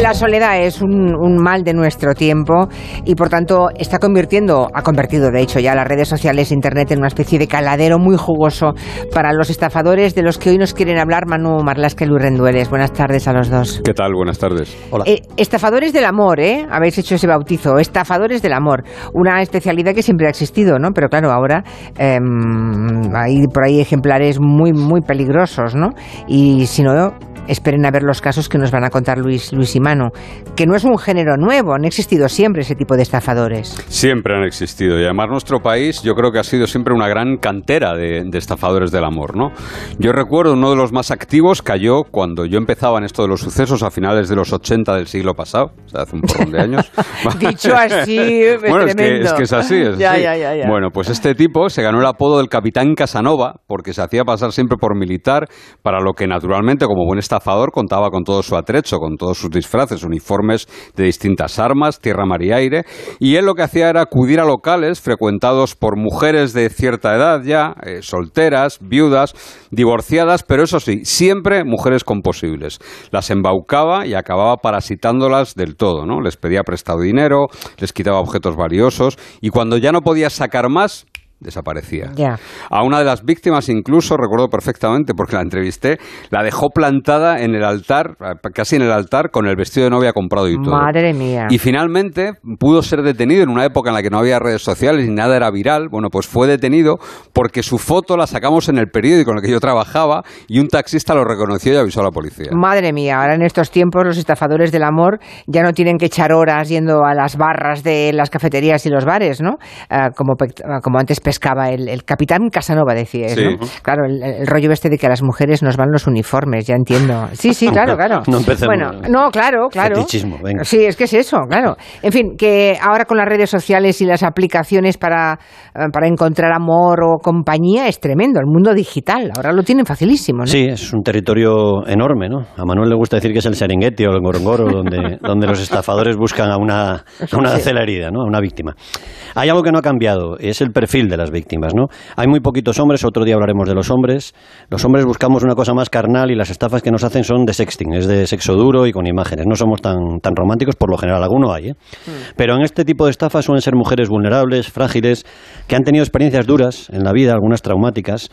La soledad es un, un, mal de nuestro tiempo y por tanto está convirtiendo, ha convertido de hecho ya las redes sociales, Internet en una especie de caladero muy jugoso para los estafadores de los que hoy nos quieren hablar Manu Marlasca y Luis Rendueles. Buenas tardes a los dos. ¿Qué tal? Buenas tardes. Hola. Eh, estafadores del amor, ¿eh? Habéis hecho ese bautizo. Estafadores del amor. Una especialidad que siempre ha existido, ¿no? Pero claro, ahora eh, hay por ahí ejemplares muy, muy peligrosos, ¿no? Y si no esperen a ver los casos que nos van a contar Luis, Luis y Manu, que no es un género nuevo, han existido siempre ese tipo de estafadores. Siempre han existido y además nuestro país yo creo que ha sido siempre una gran cantera de, de estafadores del amor, ¿no? Yo recuerdo uno de los más activos cayó cuando yo empezaba en esto de los sucesos a finales de los 80 del siglo pasado, o sea, hace un porrón de años. Dicho así, es bueno, es que, es que es así, es Ya, así. ya, ya. Bueno, pues este tipo se ganó el apodo del Capitán Casanova porque se hacía pasar siempre por militar, para lo que naturalmente como buen estafador contaba con todo su atrecho, con todos sus disfraces, uniformes de distintas armas, tierra, mar y aire, y él lo que hacía era acudir a locales frecuentados por mujeres de cierta edad ya, eh, solteras, viudas, divorciadas, pero eso sí, siempre mujeres con posibles. Las embaucaba y acababa parasitándolas del todo, ¿no? Les pedía prestado dinero, les quitaba objetos valiosos y cuando ya no podía sacar más, desaparecía. A una de las víctimas incluso, recuerdo perfectamente porque la entrevisté, la dejó plantada en el altar, casi en el altar, con el vestido de novia comprado y todo. Madre mía. Y finalmente pudo ser detenido en una época en la que no había redes sociales ni nada era viral. Bueno, pues fue detenido porque su foto la sacamos en el periódico en el que yo trabajaba y un taxista lo reconoció y avisó a la policía. Madre mía, ahora en estos tiempos los estafadores del amor ya no tienen que echar horas yendo a las barras de las cafeterías y los bares, ¿no? Ah, como, ah, como antes pescaba el, el capitán Casanova, decías, Sí. ¿no? Claro, el, el rollo este de que a las mujeres nos van los uniformes, ya entiendo. Sí, sí, claro, claro. No. Bueno, no, claro, claro. Fetichismo, venga. Sí, es que es eso, claro. En fin, que ahora con las redes sociales y las aplicaciones para, eh, para encontrar amor o compañía es tremendo. El mundo digital, ahora lo tienen facilísimo, ¿no? Sí, es un territorio enorme, ¿no? A Manuel le gusta decir que es el Serengeti o el Ngorongoro, donde, donde los estafadores buscan a una, a una Sí. herida, ¿no? A una víctima. Hay algo que no ha cambiado, es el perfil de las víctimas, ¿no? Hay muy poquitos hombres, otro día hablaremos de los hombres. Los hombres buscamos una cosa más carnal y las estafas que nos hacen son de sexting, es de sexo duro y con imágenes. No somos tan, tan románticos, por lo general, alguno hay, ¿eh? Pero en este tipo de estafas suelen ser mujeres vulnerables, frágiles, que han tenido experiencias duras en la vida, algunas traumáticas,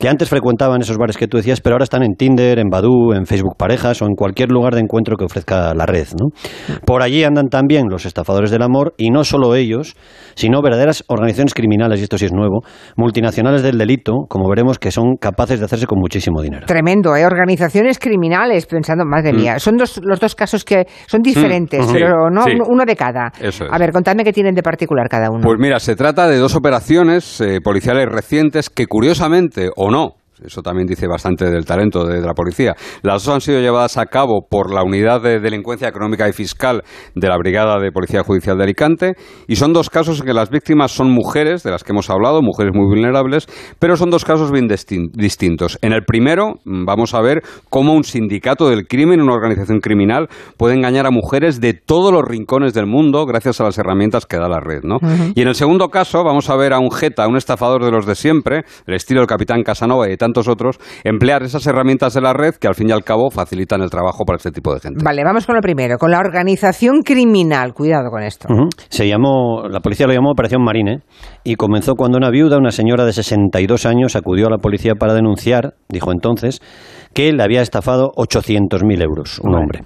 que antes frecuentaban esos bares que tú decías, pero ahora están en Tinder, en Badoo, en Facebook Parejas o en cualquier lugar de encuentro que ofrezca la red. ¿no? Por allí andan también los estafadores del amor y no solo ellos, sino verdaderas organizaciones criminales, y esto sí es nuevo, multinacionales del delito, como veremos, que son capaces de hacerse con muchísimo dinero. Tremendo, ¿eh? Organizaciones criminales, pensando, madre mía, son dos, los dos casos que son diferentes, Mm, pero sí, no sí. uno- uno de cada. Eso es. A ver, contadme qué tienen de particular cada uno. Pues mira, se trata de dos operaciones eh, policiales recientes que curiosamente o no, eso también dice bastante del talento de, de la policía, las dos han sido llevadas a cabo por la Unidad de Delincuencia Económica y Fiscal de la Brigada de Policía Judicial de Alicante y son dos casos en que las víctimas son mujeres, de las que hemos hablado, mujeres muy vulnerables, pero son dos casos bien distin- distintos. En el primero mm, vamos a ver cómo un sindicato del crimen, una organización criminal, puede engañar a mujeres de todos los rincones del mundo gracias a las herramientas que da la red, ¿no? Y en el segundo caso vamos a ver a un jeta, un estafador de los de siempre, el estilo del capitán Casanova y de tantos otros, emplear esas herramientas de la red que al fin y al cabo facilitan el trabajo para este tipo de gente. Vale, vamos con lo primero, con la organización criminal. Cuidado con esto. Se llamó, la policía lo llamó Operación Marine y comenzó cuando una viuda, una señora de 62 años, acudió a la policía para denunciar, dijo entonces, que le había estafado 800.000 euros, un hombre.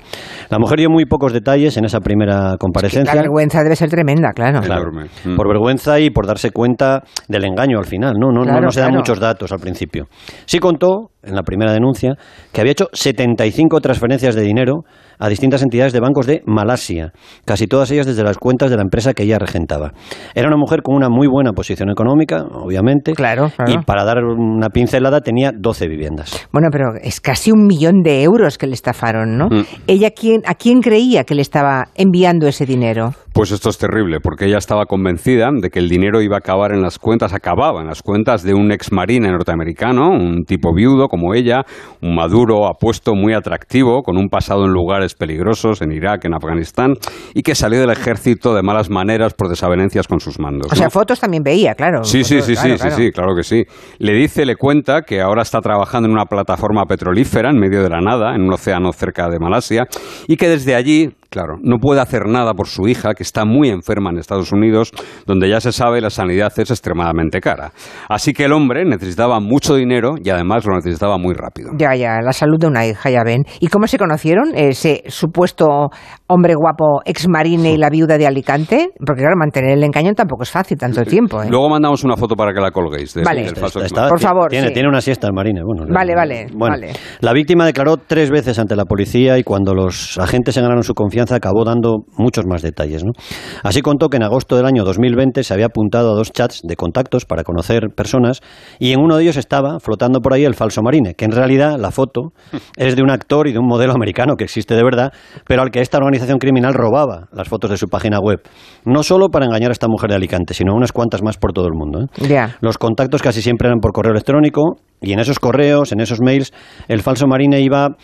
La mujer dio muy pocos detalles en esa primera La comparecencia. vergüenza debe ser tremenda, claro. Claro. Mm. por vergüenza y por darse cuenta del engaño al final. No, no, no, se dan claro. muchos datos al principio. Sí contó, en la primera denuncia, que había hecho 75 transferencias de dinero a distintas entidades de bancos de Malasia, casi todas ellas desde las cuentas de la empresa que ella regentaba. Era una mujer con una muy buena posición económica, obviamente, Claro, claro. y para dar una pincelada tenía 12 viviendas. Bueno, pero es casi un millón de euros que le estafaron, ¿no? Mm. ¿Ella quién, a quién creía que le estaba enviando ese dinero? Pues esto es terrible, porque ella estaba convencida de que el dinero iba a acabar en las cuentas, acababa en las cuentas de un ex marine norteamericano, un tipo viudo, como ella, un maduro, apuesto, muy atractivo, con un pasado en lugares peligrosos, en Irak, en Afganistán, y que salió del ejército de malas maneras por desavenencias con sus mandos. O sea, fotos también veía, claro. Sí, sí, Fotos, sí, claro, sí, claro. sí, sí, claro que sí. Le dice, le cuenta que ahora está trabajando en una plataforma petrolífera en medio de la nada, en un océano cerca de Malasia, y que desde allí, claro, no puede hacer nada por su hija, que está muy enferma en Estados Unidos, donde ya se sabe la sanidad es extremadamente cara. Así que el hombre necesitaba mucho dinero y además lo necesitaba muy rápido. Ya, ya, la salud de una hija, ya ven. ¿Y cómo se conocieron ese supuesto hombre guapo, ex marine y la viuda de Alicante? Porque claro, mantener el engaño tampoco es fácil tanto tiempo, ¿eh? Luego mandamos una foto para que la colguéis. de- Vale. del falso Está- Por favor, Tiene, sí. tiene una siesta el marine. Bueno, Vale, vale, bueno, vale. La víctima declaró tres veces ante la policía y cuando los agentes se ganaron su confianza acabó dando muchos más detalles. ¿no? Así contó que en agosto del año 2020 se había apuntado a dos chats de contactos para conocer personas y en uno de ellos estaba flotando por ahí el falso marine, que en realidad la foto es de un actor y de un modelo americano que existe de verdad, pero al que esta organización criminal robaba las fotos de su página web. No solo para engañar a esta mujer de Alicante, sino unas cuantas más por todo el mundo. ¿eh? Los contactos casi siempre eran por correo electrónico y en esos correos, en esos mails, el falso marine iba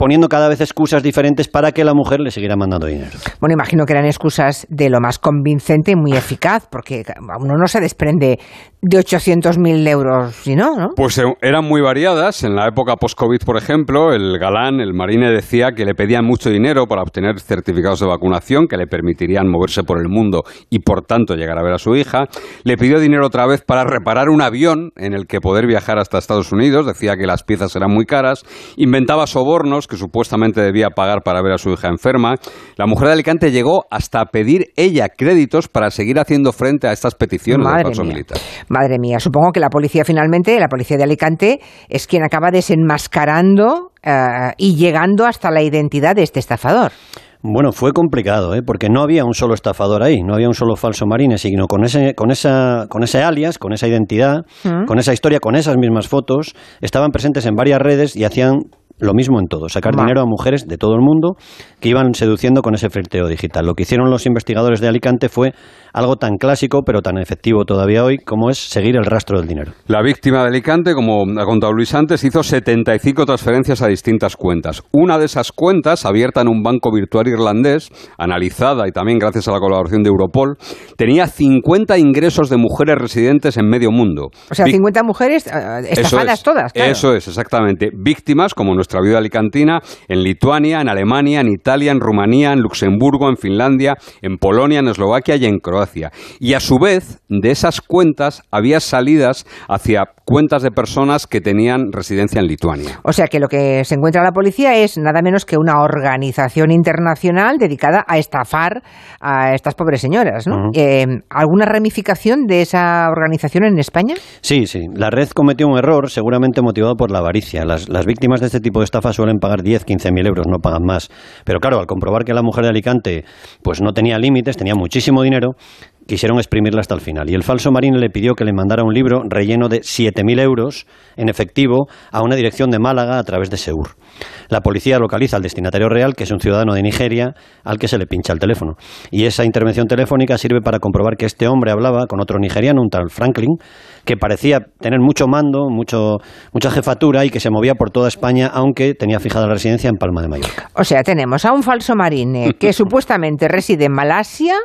poniendo cada vez excusas diferentes para que la mujer le siguiera mandando dinero. Bueno, imagino que eran excusas de lo más convincente y muy eficaz, porque uno no se desprende de 800.000 euros, si no, ¿no? Pues eh, eran muy variadas. En la época post-COVID, por ejemplo, el galán, el marine, decía que le pedían mucho dinero para obtener certificados de vacunación que le permitirían moverse por el mundo y, por tanto, llegar a ver a su hija. Le pidió dinero otra vez para reparar un avión en el que poder viajar hasta Estados Unidos. Decía que las piezas eran muy caras. Inventaba sobornos que supuestamente debía pagar para ver a su hija enferma. La mujer de Alicante llegó hasta pedir ella créditos para seguir haciendo frente a estas peticiones del Madre falso mía. militar. Madre mía, supongo que la policía finalmente, la policía de Alicante, es quien acaba desenmascarando eh, y llegando hasta la identidad de este estafador. Bueno, fue complicado, ¿eh? porque no había un solo estafador ahí, no había un solo falso marine, sino con ese, con esa, con ese alias, con esa identidad, Mm. con esa historia, con esas mismas fotos, estaban presentes en varias redes y hacían lo mismo en todo, sacar Va. dinero a mujeres de todo el mundo que iban seduciendo con ese flirteo digital. Lo que hicieron los investigadores de Alicante fue algo tan clásico, pero tan efectivo todavía hoy, como es seguir el rastro del dinero. La víctima de Alicante, como ha contado Luis antes, hizo 75 transferencias a distintas cuentas. Una de esas cuentas, abierta en un banco virtual irlandés, analizada y también gracias a la colaboración de Europol, tenía 50 ingresos de mujeres residentes en medio mundo. O sea, Vic- 50 mujeres eh, Eso estafadas es, todas, claro. Eso es, exactamente. Víctimas, como nuestra viuda alicantina, en Lituania, en Alemania, en Italia, en Rumanía, en Luxemburgo, en Finlandia, en Polonia, en Eslovaquia y en Croacia. Y a su vez, de esas cuentas había salidas hacia cuentas de personas que tenían residencia en Lituania. O sea que lo que se encuentra la policía es nada menos que una organización internacional dedicada a estafar a estas pobres señoras, ¿no? Eh, ¿Alguna ramificación de esa organización en España? Sí, sí. La red cometió un error, seguramente motivado por la avaricia. Las, las víctimas de este de estafa suelen pagar 10, 15 mil euros, no pagan más. Pero claro, al comprobar que la mujer de Alicante pues no tenía límites, tenía muchísimo dinero, quisieron exprimirla hasta el final. Y el falso marine le pidió que le mandara un libro relleno de 7.000 euros en efectivo a una dirección de Málaga a través de Seur. La policía localiza al destinatario real, que es un ciudadano de Nigeria, al que se le pincha el teléfono. Y esa intervención telefónica sirve para comprobar que este hombre hablaba con otro nigeriano, un tal Franklin, que parecía tener mucho mando, mucho, mucha jefatura y que se movía por toda España, aunque tenía fijada la residencia en Palma de Mallorca. O sea, tenemos a un falso marine que supuestamente reside en Malasia,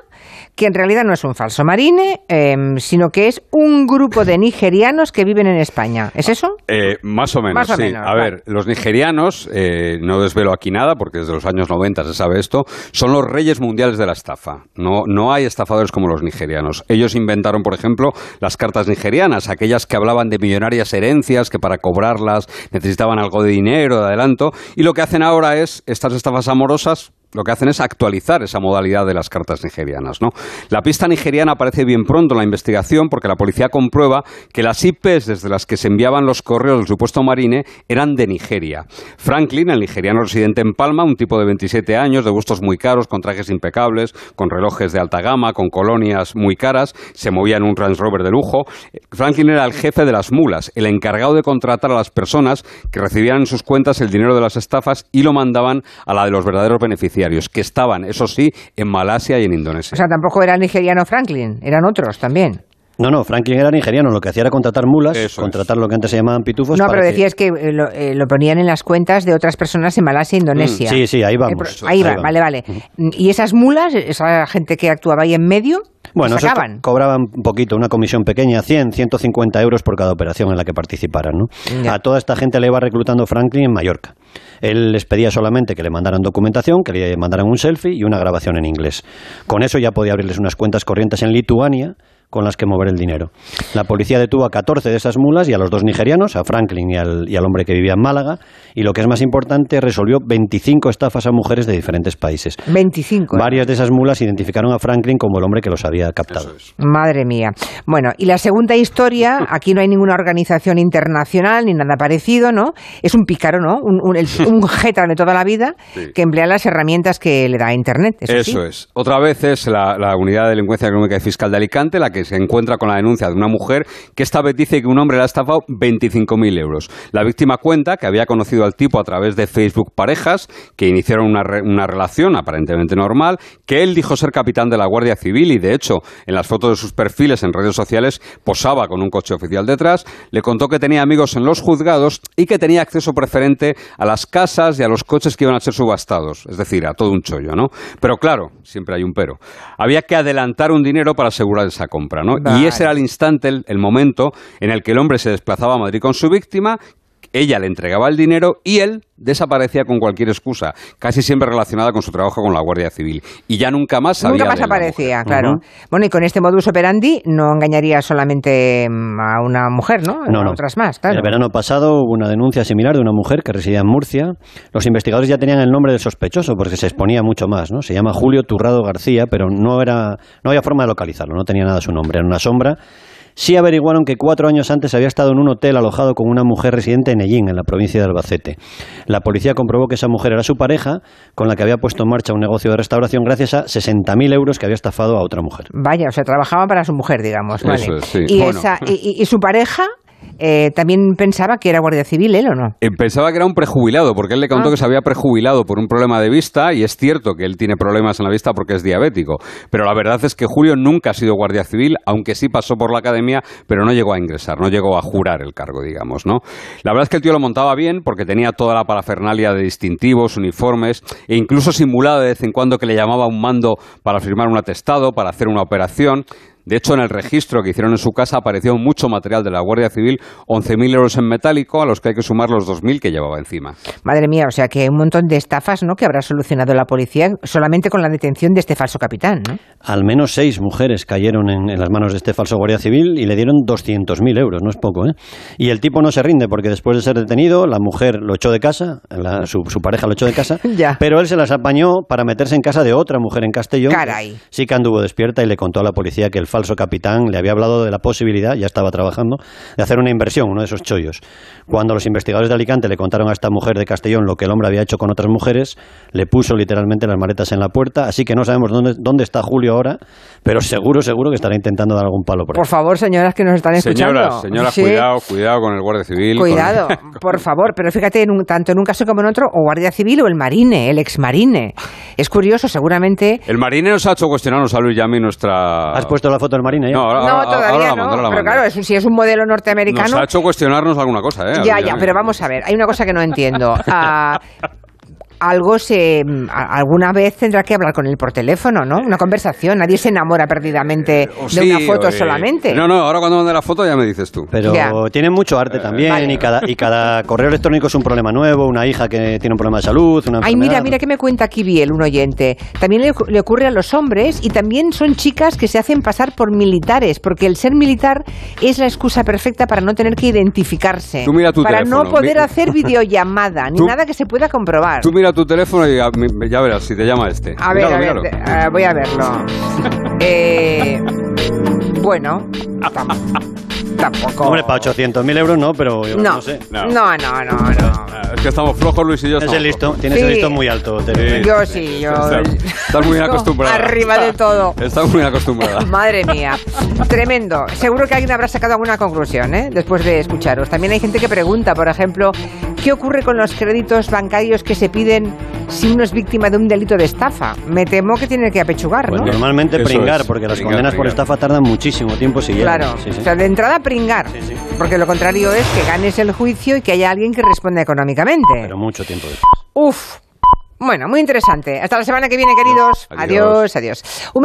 que en realidad no es un falso marine, em, sino que es un grupo de nigerianos que viven en España. ¿Es eso? Eh, más o menos, Más o sí. menos, a ver, los nigerianos, eh, no desvelo aquí nada porque desde los años 90 se sabe esto, son los reyes mundiales de la estafa. No, no hay estafadores como los nigerianos. Ellos inventaron, por ejemplo, las cartas nigerianas, aquellas que hablaban de millonarias herencias que para cobrarlas necesitaban algo de dinero, de adelanto, y lo que hacen ahora es estas estafas amorosas lo que hacen es actualizar esa modalidad de las cartas nigerianas. ¿no? La pista nigeriana aparece bien pronto en la investigación porque la policía comprueba que las IPs desde las que se enviaban los correos del supuesto marine eran de Nigeria. Franklin, el nigeriano residente en Palma, un tipo de 27 años, de gustos muy caros, con trajes impecables, con relojes de alta gama, con colonias muy caras, se movía en un Range Rover de lujo. Franklin era el jefe de las mulas, el encargado de contratar a las personas que recibían en sus cuentas el dinero de las estafas y lo mandaban a la de los verdaderos beneficiarios, que estaban, eso sí, en Malasia y en O Indonesia. sea, tampoco era el nigeriano Franklin, eran otros también. No, no, Franklin era nigeriano, lo que hacía era contratar mulas, Eso contratar lo que antes se llamaban pitufos. No, para pero que- decías que eh, lo, eh, lo ponían en las cuentas de otras personas en Malasia e Indonesia. Sí, sí, ahí Eh, vamos. ahí va, vamos. vale, vale. ¿Y esas mulas, esa gente que actuaba ahí en medio, Bueno, esos sacaban? co- cobraban un poquito, una comisión pequeña, 100, 150 euros por cada operación en la que participaran. ¿no? A toda esta gente le iba reclutando Franklin en Mallorca. Él les pedía solamente que le mandaran documentación, que le mandaran un selfie y una grabación en inglés. Con eso ya podía abrirles unas cuentas corrientes en Lituania con las que mover el dinero. La policía detuvo a 14 de esas mulas y a los dos nigerianos, a Franklin y al, y al hombre que vivía en Málaga, y lo que es más importante, resolvió 25 estafas a mujeres de diferentes países. 25. ¿eh? Varias de esas mulas identificaron a Franklin como el hombre que los había captado. Madre mía. Bueno, y la segunda historia, aquí no hay ninguna organización internacional ni nada parecido, ¿no? Es un pícaro, ¿no? Un, un, el- un jeta de toda la vida Sí. que emplea las herramientas que le da Internet. Eso, sí. Eso es. Otra vez es la, la Unidad de Delincuencia Económica y Fiscal de Alicante la que se encuentra con la denuncia de una mujer que esta vez dice que un hombre le ha estafado 25.000 euros. La víctima cuenta que había conocido al tipo a través de Facebook Parejas, que iniciaron una, una relación aparentemente normal, que él dijo ser capitán de la Guardia Civil y, de hecho, en las fotos de sus perfiles en redes sociales posaba con un coche oficial detrás, le contó que tenía amigos en los juzgados y que tenía acceso preferente a las casas y a los coches que iban a ser subastados, es decir, a todo un chollo, ¿no? Pero claro, siempre hay un pero. Había que adelantar un dinero para asegurar esa compra, ¿no? Vale. Y ese era el instante, el, el momento en el que el hombre se desplazaba a Madrid con su víctima, ella le entregaba el dinero y él desaparecía con cualquier excusa, casi siempre relacionada con su trabajo con la Guardia Civil. Y ya nunca más sabía Nunca más de aparecía, mujer. claro. Bueno, y con este modus operandi no engañaría solamente mm, a una mujer, ¿no? No, A no. otras más, claro. El verano pasado hubo una denuncia similar de una mujer que residía en Murcia. Los investigadores ya tenían el nombre del sospechoso porque se exponía mucho más, ¿no? Se llama Julio Turrado García, pero no era no había forma de localizarlo, no tenía nada su nombre, era una sombra. Sí averiguaron que cuatro años antes había estado en un hotel alojado con una mujer residente en Ellín, en la provincia de Albacete. La policía comprobó que esa mujer era su pareja, con la que había puesto en marcha un negocio de restauración gracias a 60.000 euros que había estafado a otra mujer. Vaya, o sea, trabajaba para su mujer, digamos. Eso vale. es, sí. y, Bueno. esa, y, y- y su pareja eh, también pensaba que era guardia civil, ¿él o no? Eh, Pensaba que era un prejubilado, porque él le contó Ah. que se había prejubilado por un problema de vista, y es cierto que él tiene problemas en la vista porque es diabético. Pero la verdad es que Julio nunca ha sido guardia civil, aunque sí pasó por la academia, pero no llegó a ingresar, no llegó a jurar el cargo, digamos, ¿no? La verdad es que el tío lo montaba bien porque tenía toda la parafernalia de distintivos, uniformes, e incluso simulaba de vez en cuando que le llamaba a un mando para firmar un atestado, para hacer una operación. De hecho, en el registro que hicieron en su casa apareció mucho material de la Guardia Civil, 11.000 euros en metálico, a los que hay que sumar los 2.000 que llevaba encima. Madre mía, o sea que hay un montón de estafas, ¿no? Que habrá solucionado la policía solamente con la detención de este falso capitán, ¿no? Al menos seis mujeres cayeron en, en las manos de este falso guardia civil y le dieron 200.000 euros, no es poco, ¿eh? Y el tipo no se rinde porque después de ser detenido, la mujer lo echó de casa, la- su, su pareja lo echó de casa, Ya. pero él se las apañó para meterse en casa de otra mujer en Castellón. Caray. Sí que anduvo despierta y le contó a la policía que el falso capitán le había hablado de la posibilidad, ya estaba trabajando, de hacer una inversión, uno de esos chollos. Cuando los investigadores de Alicante le contaron a esta mujer de Castellón lo que el hombre había hecho con otras mujeres, le puso literalmente las maletas en la puerta, así que no sabemos dónde, dónde está Julio ahora, pero seguro, seguro que estará intentando dar algún palo por ahí. Por favor, señoras que nos están escuchando. Señoras, señoras, Sí. cuidado, cuidado con el Guardia Civil. con- Cuidado, por favor, pero fíjate, en un- tanto en un caso como en otro, o guardia civil o el marine, el exmarine. Es curioso, seguramente. El marine nos ha hecho cuestionarnos a Luis Yami nuestra... ¿Has puesto la foto del marina ya? No, ahora, no, ahora- todavía ahora la no. mando, ahora la pero claro, si es un modelo norteamericano. Nos ha hecho cuestionarnos alguna cosa, ¿eh? Ya, ya, pero vamos a ver, hay una cosa que no entiendo. Ah, algo se. Alguna vez tendrá que hablar con él por teléfono, ¿no? Una conversación. Nadie se enamora perdidamente O de sí, una foto eh, solamente. No, no, ahora cuando mande la foto ya me dices tú. Pero Ya. tienen mucho arte también Vale. y, cada, y cada correo electrónico es un problema nuevo, una hija que tiene un problema de salud, una Ay, mira, mira que me cuenta aquí Biel, un oyente. También le, le ocurre a los hombres y también son chicas que se hacen pasar por militares, porque el ser militar es la excusa perfecta para no tener que identificarse. Tú mira tu para no poder mi- hacer videollamada, ni Tú- nada que se pueda comprobar. Tú mira tu teléfono y ya, verás si te llama este. A ver, Míralo, a ver, voy a verlo. Eh, bueno, tam- tampoco. Hombre, para 800.000 euros no, pero yo No, no sé. no, no, no, no. Ah, Es que estamos flojos, Luis y yo. Tienes estamos el listo, flojos. tienes Sí. el listo muy alto. Tere. Sí. Yo sí, yo. Estás, estás muy acostumbrada. Arriba de todo. Estás muy acostumbrada. Madre mía, tremendo. Seguro que alguien habrá sacado alguna conclusión ¿eh? después de escucharos. También hay gente que pregunta, por ejemplo, ¿qué ocurre con los créditos bancarios que se piden si uno es víctima de un delito de estafa? Me temo que tiene que apechugar, Pues ¿no? normalmente Eso pringar, es, porque las pringar, condenas por estafa tardan muchísimo tiempo si. Claro, Sí, sí. o sea, de entrada pringar, Sí, sí. porque lo contrario es que ganes el juicio y que haya alguien que responda económicamente. Pero mucho tiempo después. Uf. Bueno, muy interesante. Hasta la semana que viene, queridos. Adiós. adiós. adiós. Un